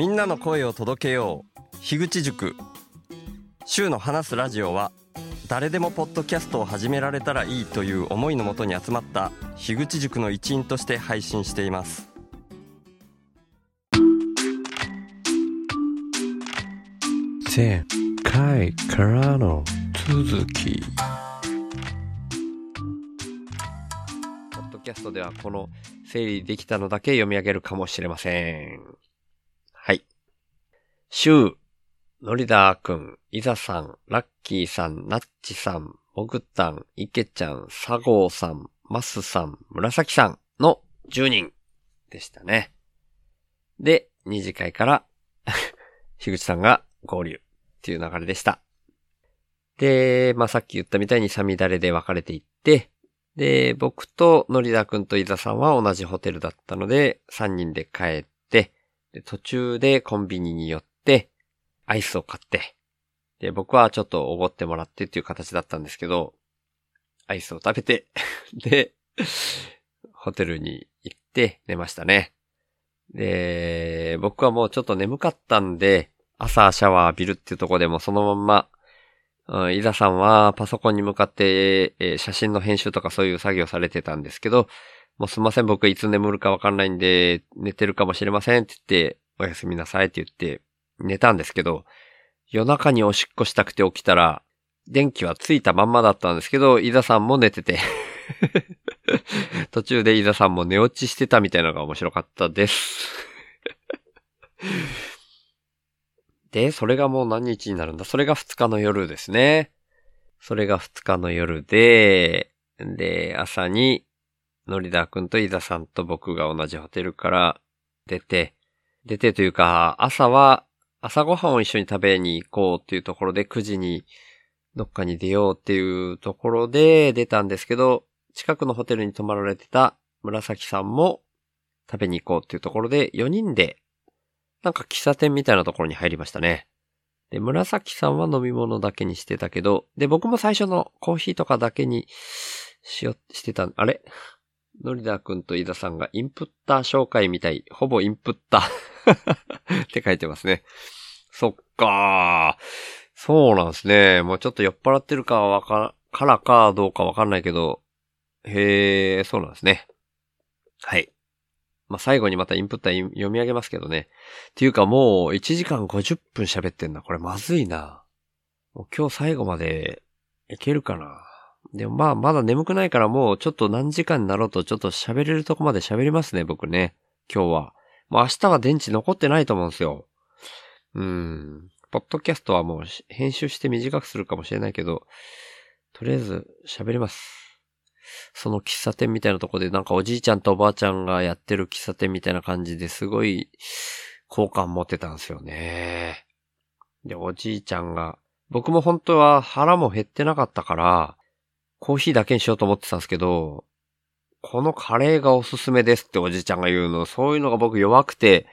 みんなの声を届けよう。樋口塾。週の話すラジオは誰でもポッドキャストを始められたらいいという思いのもとに集まった樋口塾の一員として配信しています。前回からの続き。ポッドキャストではこの整理できたのだけ読み上げるかもしれません。シュー、ノリダーくん、イザさん、ラッキーさん、ナッチさん、モグタン、イケちゃん、サゴーさん、マスさん、紫さんの10人でしたね。で、二次会から、樋口さんが合流っていう流れでした。で、まあ、さっき言ったみたいにサミダレで分かれていって、で、僕とノリダくんとイザさんは同じホテルだったので、3人で帰って、で途中でコンビニに寄って、アイスを買って、で、僕はちょっとおごってもらってっていう形だったんですけど、アイスを食べて、で、ホテルに行って寝ましたね。で、僕はもうちょっと眠かったんで、朝シャワー浴びるっていうとこでもそのまんま、うん、さんはパソコンに向かって、えー写真の編集とかそういう作業されてたんですけど、もうすいません、僕いつ眠るかわかんないんで、寝てるかもしれませんって言って、おやすみなさいって言って、寝たんですけど、夜中におしっこしたくて起きたら、電気はついたまんまだったんですけど、イザさんも寝てて、途中でイザさんも寝落ちしてたみたいなのが面白かったです。で、それがもう何日になるんだ？それが2日の夜ですね。それが2日の夜で、で、朝に、ノリダーくんとイザさんと僕が同じホテルから出て、出てというか、朝は、朝ごはんを一緒に食べに行こうっていうところで9時にどっかに出ようっていうところで出たんですけど、近くのホテルに泊まられてた紫さんも食べに行こうっていうところで4人でなんか喫茶店みたいなところに入りましたね。で、紫さんは飲み物だけにしてたけど、で、僕も最初のコーヒーとかだけにしよ、してた、あれ？ノリダーくんとイザさんがインプッター紹介みたい。ほぼインプッター って書いてますね。そっかー。そうなんですね。もうちょっと酔っ払ってるかわか、からかどうかわかんないけど、へー、そうなんですね。はい。まあ、最後にまたインプッター読み上げますけどね。っていうかもう1時間50分喋ってんだ。これまずいな。もう今日最後までいけるかな。でもまあまだ眠くないからもうちょっと何時間になろうとちょっと喋れるとこまで喋りますね、僕ね。今日は。もう明日は電池残ってないと思うんですよ。うん。ポッドキャストはもう編集して短くするかもしれないけど、とりあえず喋ります。その喫茶店みたいなとこでなんかおじいちゃんとおばあちゃんがやってる喫茶店みたいな感じですごい好感持ってたんですよね。で、おじいちゃんが、僕も本当は腹も減ってなかったから、コーヒーだけにしようと思ってたんですけど、このカレーがおすすめですっておじちゃんが言うの、そういうのが僕弱くて、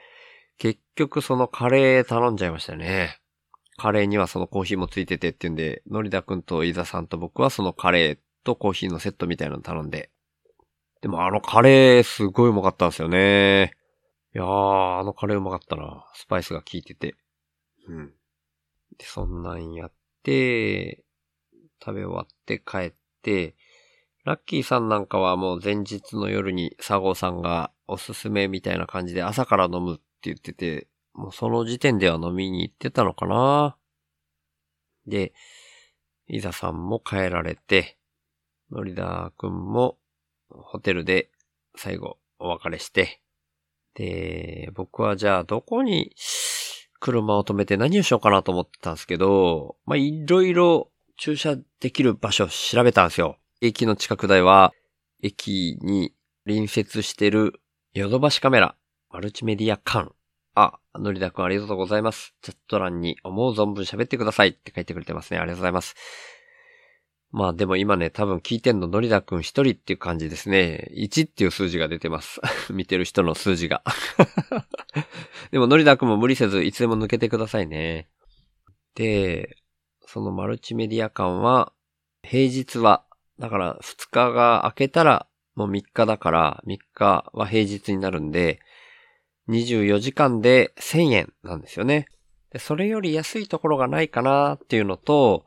結局そのカレー頼んじゃいましたね。カレーにはそのコーヒーもついててっていうんで、ノリダくんとイザさんと僕はそのカレーとコーヒーのセットみたいなの頼んで。でもあのカレーすごいうまかったんですよね。いやー、あのカレーうまかったな。スパイスが効いてて。うん。で、そんなんやって、食べ終わって帰って、ラッキーさんなんかはもう前日の夜に佐合さんがおすすめみたいな感じで朝から飲むって言ってて、もうその時点では飲みに行ってたのかな。で、イザさんも帰られて、ノリダーくんもホテルで最後お別れして、で、僕はじゃあどこに車を止めて何をしようかなと思ってたんですけど、まあ、いろいろ駐車できる場所を調べたんですよ。駅の近く台は、駅に隣接してるヨドバシカメラ、マルチメディア館。あ、のりだくんありがとうございます。チャット欄に思う存分喋ってくださいって書いてくれてますね。ありがとうございます。まあでも今ね、多分聞いてんののりだくん一人っていう感じですね。1っていう数字が出てます。見てる人の数字が。でものりだくんも無理せずいつでも抜けてくださいね。で、そのマルチメディア館は、平日は、だから2日が明けたらもう3日だから3日は平日になるんで、24時間で1000円なんですよね。で、それより安いところがないかなっていうのと、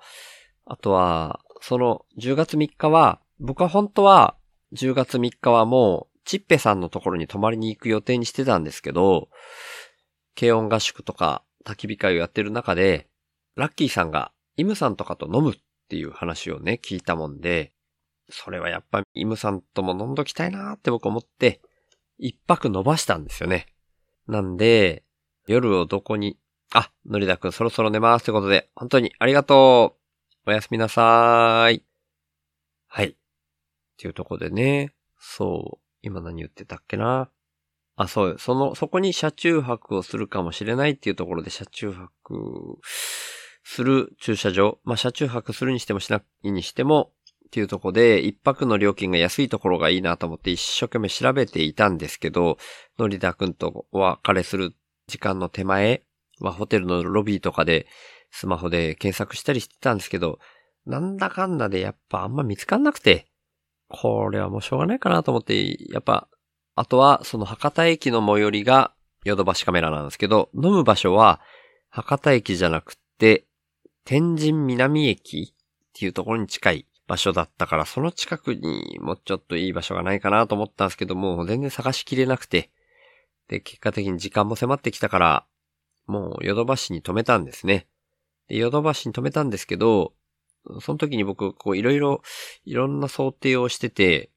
あとは、その10月3日は、僕は本当は10月3日はもう、チッペさんのところに泊まりに行く予定にしてたんですけど、軽音合宿とか焚き火会をやってる中で、ラッキーさんがイムさんとかと飲むっていう話をね、聞いたもんで、それはやっぱイムさんとも飲んどきたいなーって僕思って、一泊伸ばしたんですよね。なんで、夜をどこに、あ、のりだくんそろそろ寝ますってことで、本当にありがとうおやすみなさーい。はい。っていうとこでね、そう、今何言ってたっけな。あ、そう、その、そこに車中泊をするかもしれないっていうところで車中泊する駐車場。まあ、車中泊するにしてもしないにしてもっていうとこで、一泊の料金が安いところがいいなと思って一生懸命調べていたんですけど、ノリダ君とお別れする時間の手前はホテルのロビーとかでスマホで検索したりしてたんですけど、なんだかんだでやっぱあんま見つかんなくて、これはもうしょうがないかなと思って、やっぱ、あとはその博多駅の最寄りがヨドバシカメラなんですけど、飲む場所は博多駅じゃなくて、天神南駅っていうところに近い場所だったから、その近くにもうちょっといい場所がないかなと思ったんですけども、全然探しきれなくて、で、結果的に時間も迫ってきたから、もうヨドバシに止めたんですね。で、ヨドバシに止めたんですけど、その時に僕、こういろいろ、いろんな想定をしてて、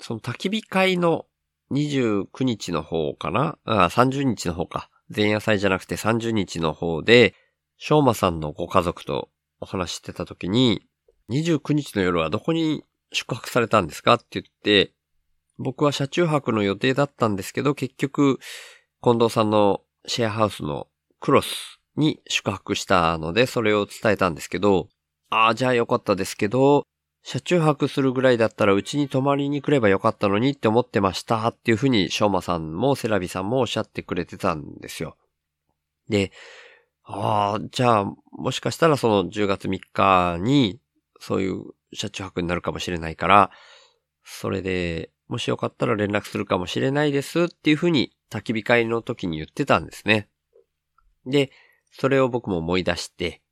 その焚き火会の29日の方かな？あ、30日の方か。前夜祭じゃなくて30日の方で、翔馬さんのご家族とお話してた時に、29日の夜はどこに宿泊されたんですか？って言って、僕は車中泊の予定だったんですけど、結局、近藤さんのシェアハウスのクロスに宿泊したので、それを伝えたんですけど、ああ、じゃあよかったですけど、車中泊するぐらいだったらうちに泊まりに来ればよかったのにって思ってましたっていうふうに、しょうまさんもセラビさんもおっしゃってくれてたんですよ。で、ああ、じゃあ、もしかしたらその10月3日に、そういう車中泊になるかもしれないから、それで、もしよかったら連絡するかもしれないですっていうふうに焚き火会の時に言ってたんですね。で、それを僕も思い出して、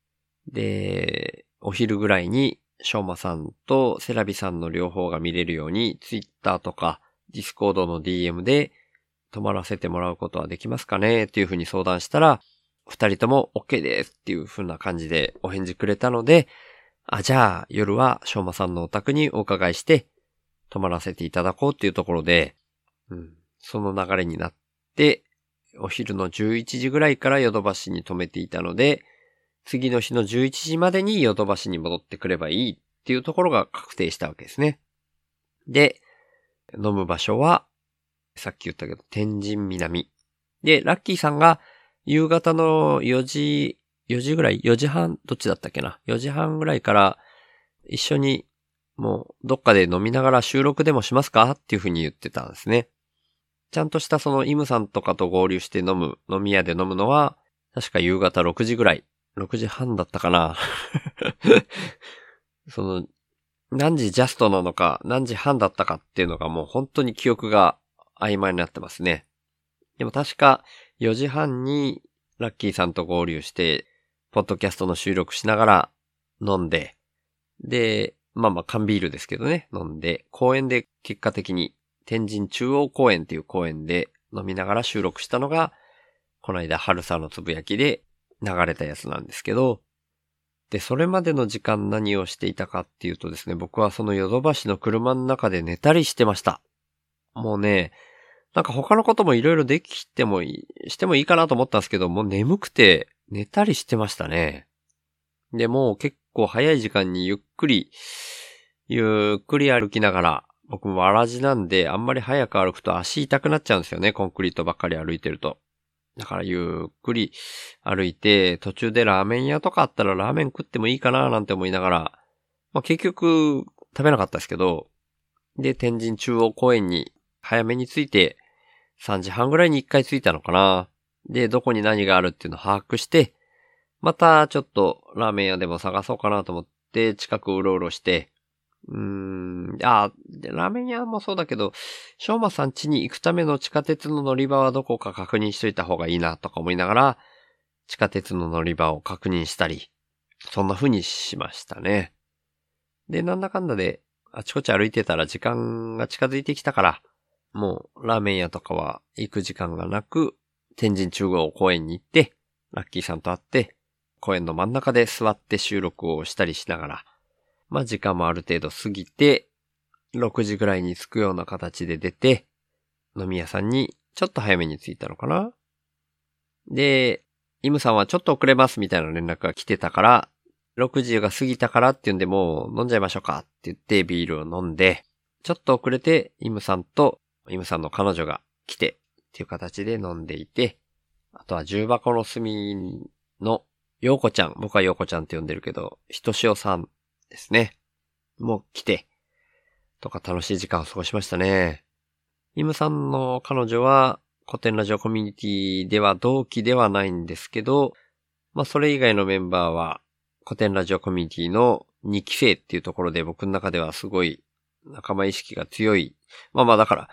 で、お昼ぐらいに、しょうまさんとセラビさんの両方が見れるように、ツイッターとか、ディスコードの DM で、泊まらせてもらうことはできますかねっていうふうに相談したら、二人とも OK ですっていうふうな感じでお返事くれたので、あ、じゃあ夜はしょうまさんのお宅にお伺いして、泊まらせていただこうっていうところで、うん、その流れになって、お昼の11時ぐらいからヨドバシに泊めていたので、次の日の11時までにヨドバシに戻ってくればいいっていうところが確定したわけですね。で、飲む場所は、さっき言ったけど、天神南。で、ラッキーさんが夕方の4時、4時ぐらい ?4 時半どっちだったっけな ?4 時半ぐらいから一緒にもうどっかで飲みながら収録でもしますか？っていうふうに言ってたんですね。ちゃんとしたそのイムさんとかと合流して飲む、飲み屋で飲むのは、確か夕方6時ぐらい6時半だったかな？その、何時ジャストなのか、何時半だったかっていうのがもう本当に記憶が曖昧になってますね。でも確か4時半にラッキーさんと合流して、ポッドキャストの収録しながら飲んで、で、まあまあ缶ビールですけどね、飲んで、公園で結果的に天神中央公園っていう公園で飲みながら収録したのが、この間春さんのつぶやきで流れたやつなんですけど、で、それまでの時間何をしていたかっていうとですね、僕はそのヨドバシの車の中で寝たりしてました。もうね、なんか他のこともいろいろできてもいい、してもいいかなと思ったんですけど、もう眠くて寝たりしてましたね。で、も結構早い時間にゆっくり、ゆっくり歩きながら、僕もわらじなんで、あんまり早く歩くと足痛くなっちゃうんですよね、コンクリートばっかり歩いてると。だからゆっくり歩いて、途中でラーメン屋とかあったらラーメン食ってもいいかななんて思いながら、まあ結局食べなかったですけど、で、天神中央公園に早めに着いて、3時半ぐらいに1回着いたのかな。で、どこに何があるっていうのを把握して、またちょっとラーメン屋でも探そうかなと思って近くうろうろして、うーん、あ、でラーメン屋もそうだけど、しょうまさん家に行くための地下鉄の乗り場はどこか確認しといた方がいいなとか思いながら、地下鉄の乗り場を確認したり、そんな風にしましたね。で、なんだかんだで、あちこち歩いてたら時間が近づいてきたから、もうラーメン屋とかは行く時間がなく、天神中央公園に行って、ラッキーさんと会って、公園の真ん中で座って収録をしたりしながら、まあ時間もある程度過ぎて、6時ぐらいに着くような形で出て、飲み屋さんにちょっと早めに着いたのかな。で、イムさんはちょっと遅れますみたいな連絡が来てたから、6時が過ぎたからっていうんでもう飲んじゃいましょうかって言ってビールを飲んで、ちょっと遅れてイムさんとイムさんの彼女が来てっていう形で飲んでいて、あとは重箱の隅のヨーコちゃん、僕はヨーコちゃんって呼んでるけど、ひとしおさんですね。もう来て、とか楽しい時間を過ごしましたね。イムさんの彼女は古典ラジオコミュニティでは同期ではないんですけど、まあそれ以外のメンバーは古典ラジオコミュニティの2期生っていうところで僕の中ではすごい仲間意識が強い。まあまあだから、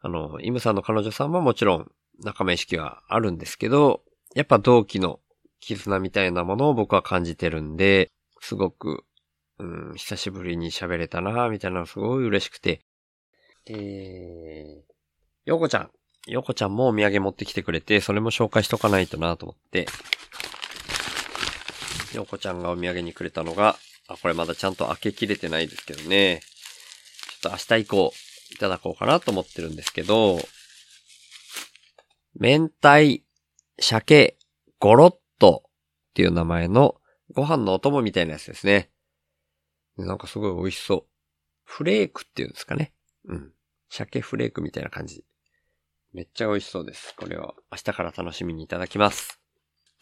あの、イムさんの彼女さんはもちろん仲間意識はあるんですけど、やっぱ同期の絆みたいなものを僕は感じてるんで、すごく、うん、久しぶりに喋れたなみたいなのすごい嬉しくて。えー、ヨコちゃん。ヨコちゃんもお土産持ってきてくれて、それも紹介しとかないとなと思って。ヨコちゃんがお土産にくれたのが、あ、これまだちゃんと開けきれてないですけどね。ちょっと明日以降いただこうかなと思ってるんですけど、明太、鮭、ゴロッとっていう名前のご飯のお供みたいなやつですね。なんかすごい美味しそう。フレークっていうんですかね。うん。鮭フレークみたいな感じ。めっちゃ美味しそうです。これを明日から楽しみにいただきます。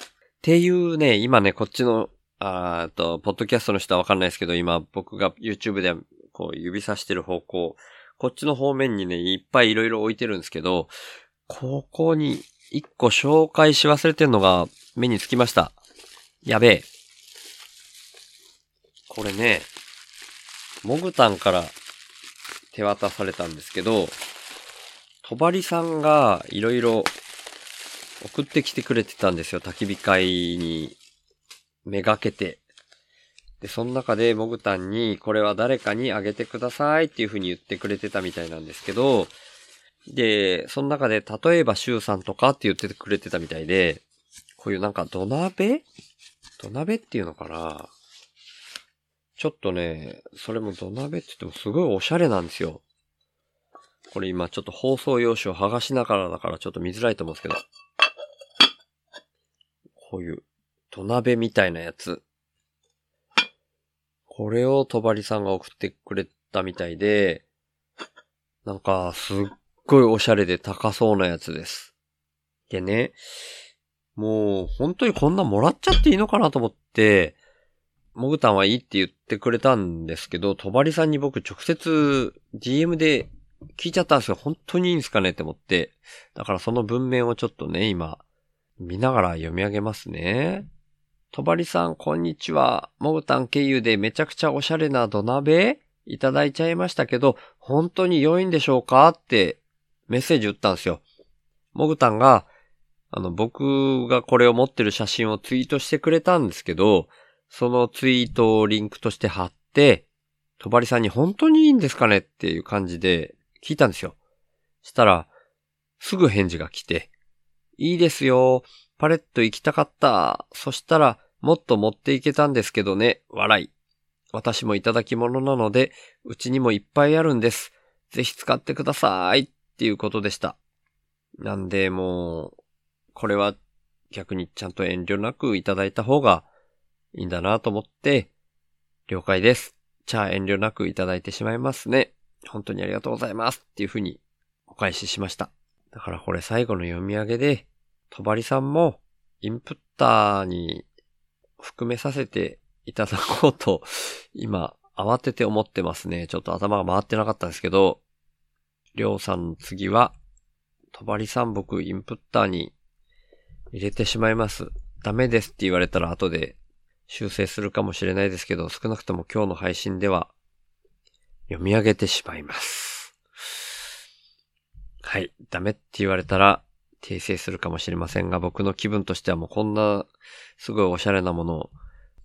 っていうね、今ね、こっちの、あーっと、ポッドキャストの人はわかんないですけど、今僕が YouTube でこう指さしてる方向、こっちの方面にね、いっぱいいろいろ置いてるんですけど、ここに一個紹介し忘れてんのが目につきました。やべえ。これね、モグタンから手渡されたんですけど、とばりさんがいろいろ送ってきてくれてたんですよ。焚き火会にめがけて。で、その中でモグタンにこれは誰かにあげてくださいっていう風に言ってくれてたみたいなんですけど、で、その中で例えばシュウさんとかって言ってくれてたみたいで、こういうなんか土鍋？土鍋っていうのかな？ちょっとね、それも土鍋って言ってもすごいおしゃれなんですよ。これ今ちょっと放送用紙を剥がしながらだからちょっと見づらいと思うんですけど。こういう土鍋みたいなやつ。これをとばりさんが送ってくれたみたいで、なんかすっごいおしゃれで高そうなやつです。でね、もう本当にこんなもらっちゃっていいのかなと思って、モグタンはいいって言ってくれたんですけど、とばりさんに僕直接 DM で聞いちゃったんですよ。本当にいいんですかねって思って。だからその文面をちょっとね、今、見ながら読み上げますね。とばりさん、こんにちは。モグタン経由でめちゃくちゃおしゃれな土鍋？いただいちゃいましたけど、本当に良いんでしょうか？ってメッセージ打ったんですよ。モグタンが、あの、僕がこれを持ってる写真をツイートしてくれたんですけど、そのツイートをリンクとして貼って、とばりさんに本当にいいんですかね？っていう感じで聞いたんですよ。したら、すぐ返事が来て、いいですよ。パレット行きたかった。そしたら、もっと持っていけたんですけどね。笑い。私もいただき物なので、うちにもいっぱいあるんです。ぜひ使ってください。っていうことでした。なんで、もう、これは逆にちゃんと遠慮なくいただいた方がいいんだなと思って、了解です。じゃあ遠慮なくいただいてしまいますね。本当にありがとうございます。っていうふうにお返ししました。だからこれ最後の読み上げで、とばりさんもインプッターに含めさせていただこうと、今慌てて思ってますね。ちょっと頭が回ってなかったんですけど、りょうさんの次は、とばりさん僕インプッターに入れてしまいます。ダメですって言われたら後で修正するかもしれないですけど、少なくとも今日の配信では読み上げてしまいます。はい。ダメって言われたら訂正するかもしれませんが、僕の気分としてはもうこんなすごいおしゃれなものを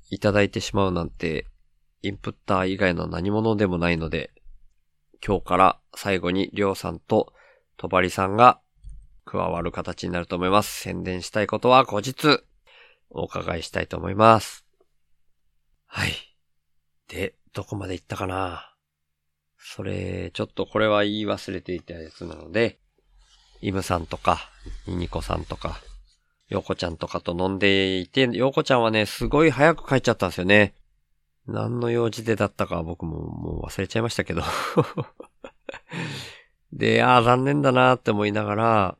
いただいてしまうなんて、インプッター以外の何者でもないので、今日から最後にりょうさんととばりさんが加わる形になると思います。宣伝したいことは後日お伺いしたいと思います。はい。で、どこまで行ったかなそれ、ちょっとこれは言い忘れていたやつなので、イムさんとか、ニニコさんとか、ヨコちゃんとかと飲んでいて、ヨコちゃんはね、すごい早く帰っちゃったんですよね。何の用事でだったか僕ももう忘れちゃいましたけど。で、ああ、残念だなって思いながら、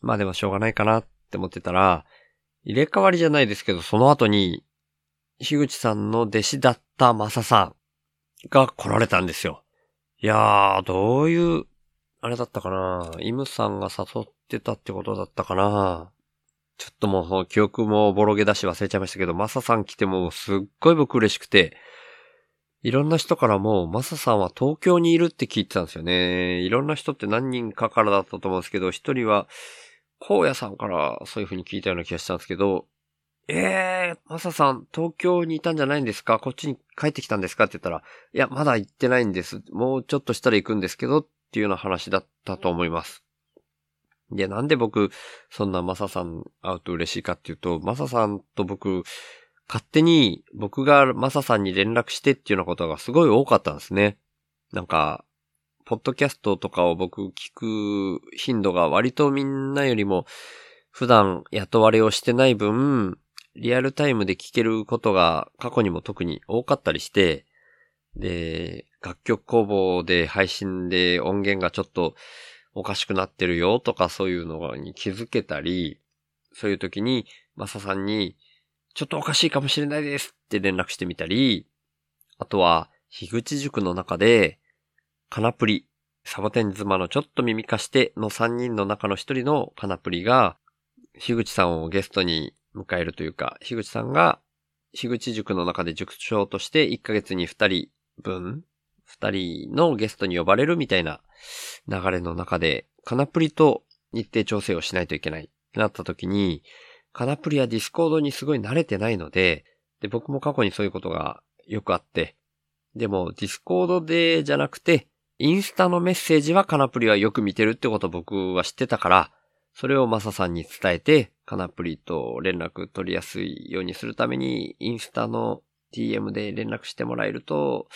まあでもしょうがないかなって思ってたら、入れ替わりじゃないですけど、その後に、樋口さんの弟子だったマサさんが来られたんですよ。いやー、どういう、あれだったかなイムさんが誘ってたってことだったかなちょっともうその記憶もボロゲだし忘れちゃいましたけど、マサさん来てもすっごい僕嬉しくて、いろんな人からも、マサさんは東京にいるって聞いてたんですよね。いろんな人って何人かからだったと思うんですけど、一人は、荒野さんからそういう風に聞いたような気がしたんですけど、えー、マサさん、東京にいたんじゃないんですか？こっちに帰ってきたんですか？って言ったら、いや、まだ行ってないんです。もうちょっとしたら行くんですけど、っていうような話だったと思います。で、なんで僕、そんなマサさん会うと嬉しいかっていうと、マサさんと僕、勝手に僕がマサさんに連絡してっていうようなことがすごい多かったんですね。なんか、ポッドキャストとかを僕聞く頻度が割とみんなよりも普段雇われをしてない分、リアルタイムで聞けることが過去にも特に多かったりして、で、楽曲工房で配信で音源がちょっとおかしくなってるよとかそういうのに気づけたり、そういう時にマサさんにちょっとおかしいかもしれないですって連絡してみたり、あとは、樋口塾の中で、カナプリ、サボテン妻のちょっと耳貸しての3人の中の1人のカナプリが、樋口さんをゲストに迎えるというか、樋口さんが、樋口塾の中で塾長として1ヶ月に2人分、2人のゲストに呼ばれるみたいな流れの中で、カナプリと日程調整をしないといけないってなった時に、カナプリはディスコードにすごい慣れてないので、で、僕も過去にそういうことがよくあって、でもディスコードでじゃなくて、インスタのメッセージはカナプリはよく見てるってこと僕は知ってたから、それをマサさんに伝えて、カナプリと連絡取りやすいようにするために、インスタの DM で連絡してもらえると、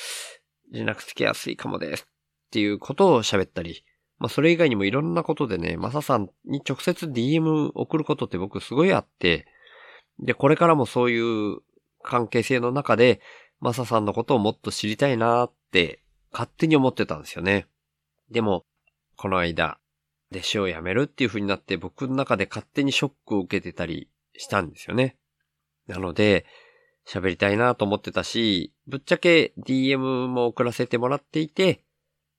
連絡つけやすいかもですっていうことを喋ったり、まあそれ以外にもいろんなことでね、マサさんに直接 DM 送ることって僕すごいあって、で、これからもそういう関係性の中で、マサさんのことをもっと知りたいなって勝手に思ってたんですよね。でも、この間、弟子を辞めるっていう風になって僕の中で勝手にショックを受けてたりしたんですよね。なので、喋りたいなと思ってたし、ぶっちゃけ DM も送らせてもらっていて、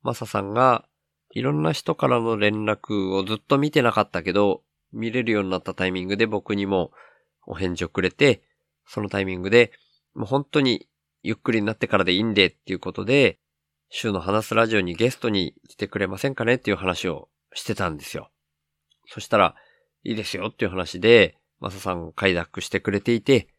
マサさんがいろんな人からの連絡をずっと見てなかったけど、見れるようになったタイミングで僕にもお返事をくれて、そのタイミングで、もう本当にゆっくりになってからでいいんでっていうことで、週の話すラジオにゲストに来てくれませんかねっていう話をしてたんですよ。そしたら、いいですよっていう話で、マサさん快諾してくれていて、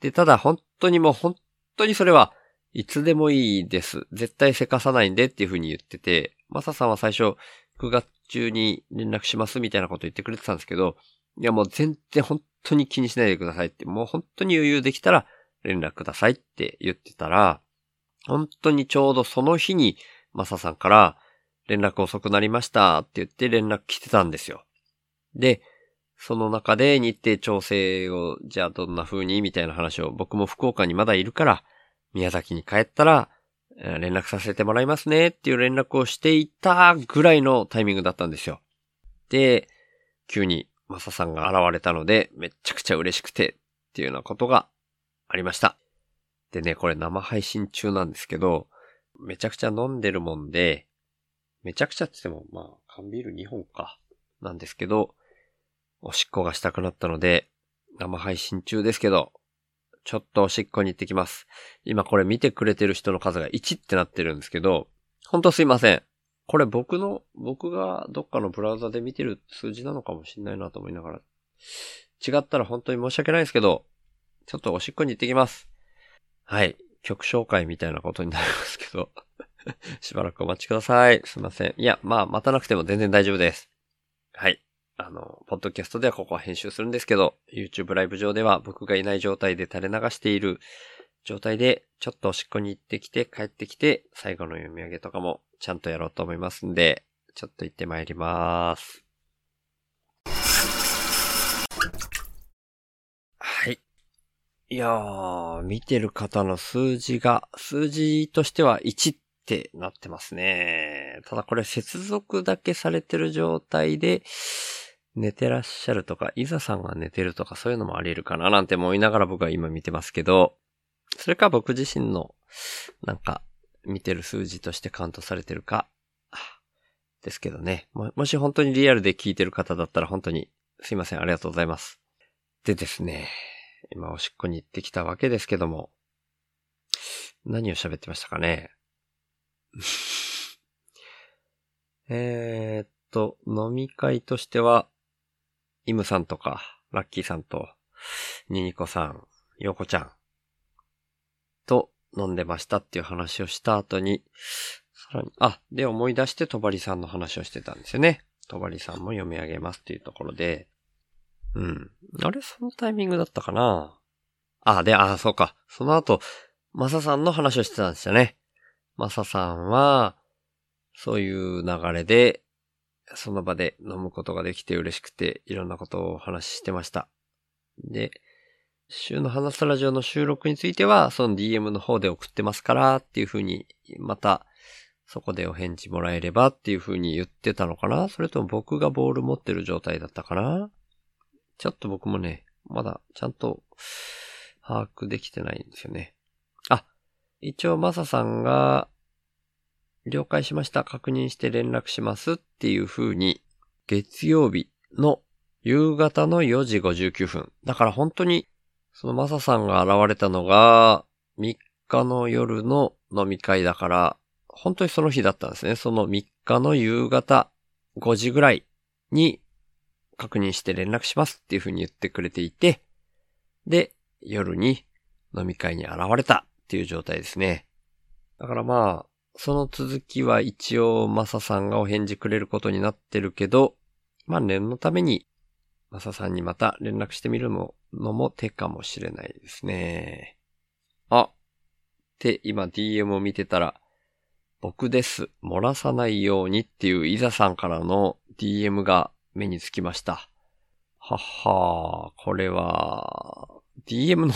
で、ただ本当にもう本当にそれはいつでもいいです。絶対せかさないんでっていう風に言ってて、マサさんは最初9月中に連絡しますみたいなこと言ってくれてたんですけど、いやもう全然本当に気にしないでくださいって、もう本当に余裕できたら連絡くださいって言ってたら、本当にちょうどその日にマサさんから連絡遅くなりましたって言って連絡来てたんですよ。で、その中で日程調整を、じゃあどんな風にみたいな話を僕も福岡にまだいるから、宮崎に帰ったら、連絡させてもらいますねっていう連絡をしていたぐらいのタイミングだったんですよ。で、急にマサさんが現れたので、めちゃくちゃ嬉しくてっていうようなことがありました。でね、これ生配信中なんですけど、めちゃくちゃ飲んでるもんで、めちゃくちゃって言っても、まあ、缶ビール2本か、なんですけど、おしっこがしたくなったので、生配信中ですけど、ちょっとおしっこに行ってきます。今これ見てくれてる人の数が1ってなってるんですけど、ほんとすいません。これ僕の、僕がどっかのブラウザで見てる数字なのかもしんないなと思いながら。違ったら本当に申し訳ないですけど、ちょっとおしっこに行ってきます。はい。曲紹介みたいなことになりますけど。しばらくお待ちください。すいません。いや、まあ、待たなくても全然大丈夫です。はい。あの、ポッドキャストではここは編集するんですけど、YouTube ライブ上では僕がいない状態で垂れ流している状態で、ちょっとおしっこに行ってきて、帰ってきて、最後の読み上げとかもちゃんとやろうと思いますんで、ちょっと行ってまいります。はい。いやー、見てる方の数字が、数字としては1ってなってますね。ただこれ接続だけされてる状態で、寝てらっしゃるとか、いざさんが寝てるとかそういうのもあり得るかななんて思いながら僕は今見てますけど、それか僕自身の、なんか、見てる数字としてカウントされてるか、ですけどね。ももし本当にリアルで聞いてる方だったら本当にすいません、ありがとうございます。でですね、今おしっこに行ってきたわけですけども、何を喋ってましたかね。えーっと、飲み会としては、イムさんとか、ラッキーさんと、ニニコさん、ヨコちゃん、と飲んでましたっていう話をした後に、さらに、あ、で思い出してとばりさんの話をしてたんですよね。とばりさんも読み上げますっていうところで、うん。あれ、そのタイミングだったかなあ、で、あ、そうか。その後、マサさんの話をしてたんですよね。マサさんは、そういう流れで、その場で飲むことができて嬉しくて、いろんなことをお話ししてました。で、週の話すラジオの収録については、その DM の方で送ってますから、っていう風に、また、そこでお返事もらえればっていう風に言ってたのかなそれとも僕がボール持ってる状態だったかなちょっと僕もね、まだちゃんと把握できてないんですよね。あ、一応マサさんが、了解しました。確認して連絡しますっていう風に、月曜日の夕方の4時59分。だから本当に、そのマサさんが現れたのが、3日の夜の飲み会だから、本当にその日だったんですね。その3日の夕方5時ぐらいに確認して連絡しますっていう風に言ってくれていて、で、夜に飲み会に現れたっていう状態ですね。だからまあ、その続きは一応マサさんがお返事くれることになってるけど、まあ念のためにマサさんにまた連絡してみるのも手かもしれないですね。あ、って今 DM を見てたら、僕です。漏らさないようにっていうイザさんからの DM が目につきました。はっはー、これは、DM の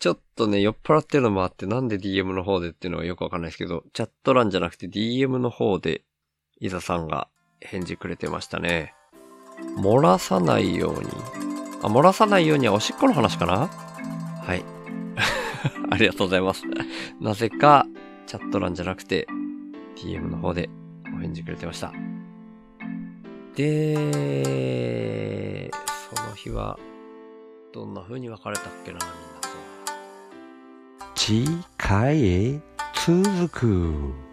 ちょっとね、酔っ払ってるのもあって、なんで DM の方でっていうのはよくわかんないですけど、チャット欄じゃなくて DM の方で、イザさんが返事くれてましたね。漏らさないように。あ、漏らさないようにはおしっこの話かな？はい。ありがとうございます。なぜか、チャット欄じゃなくて、DM の方でお返事くれてました。で、その日は、どんな風に別れたっけな、みんな。次回へ続く。